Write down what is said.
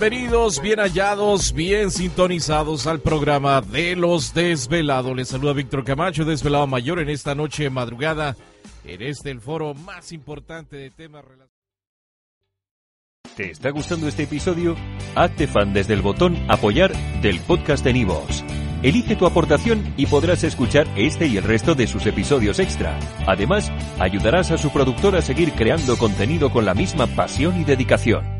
Bienvenidos, bien hallados, bien sintonizados al programa de los desvelados. Les saluda Víctor Camacho, desvelado mayor en esta noche madrugada, en este el foro más importante de temas relacionados. ¿Te está gustando este episodio? Hazte fan desde el botón apoyar del podcast de Nivos. Elige tu aportación y podrás escuchar este y el resto de sus episodios extra. Además, ayudarás a su productor a seguir creando contenido con la misma pasión y dedicación.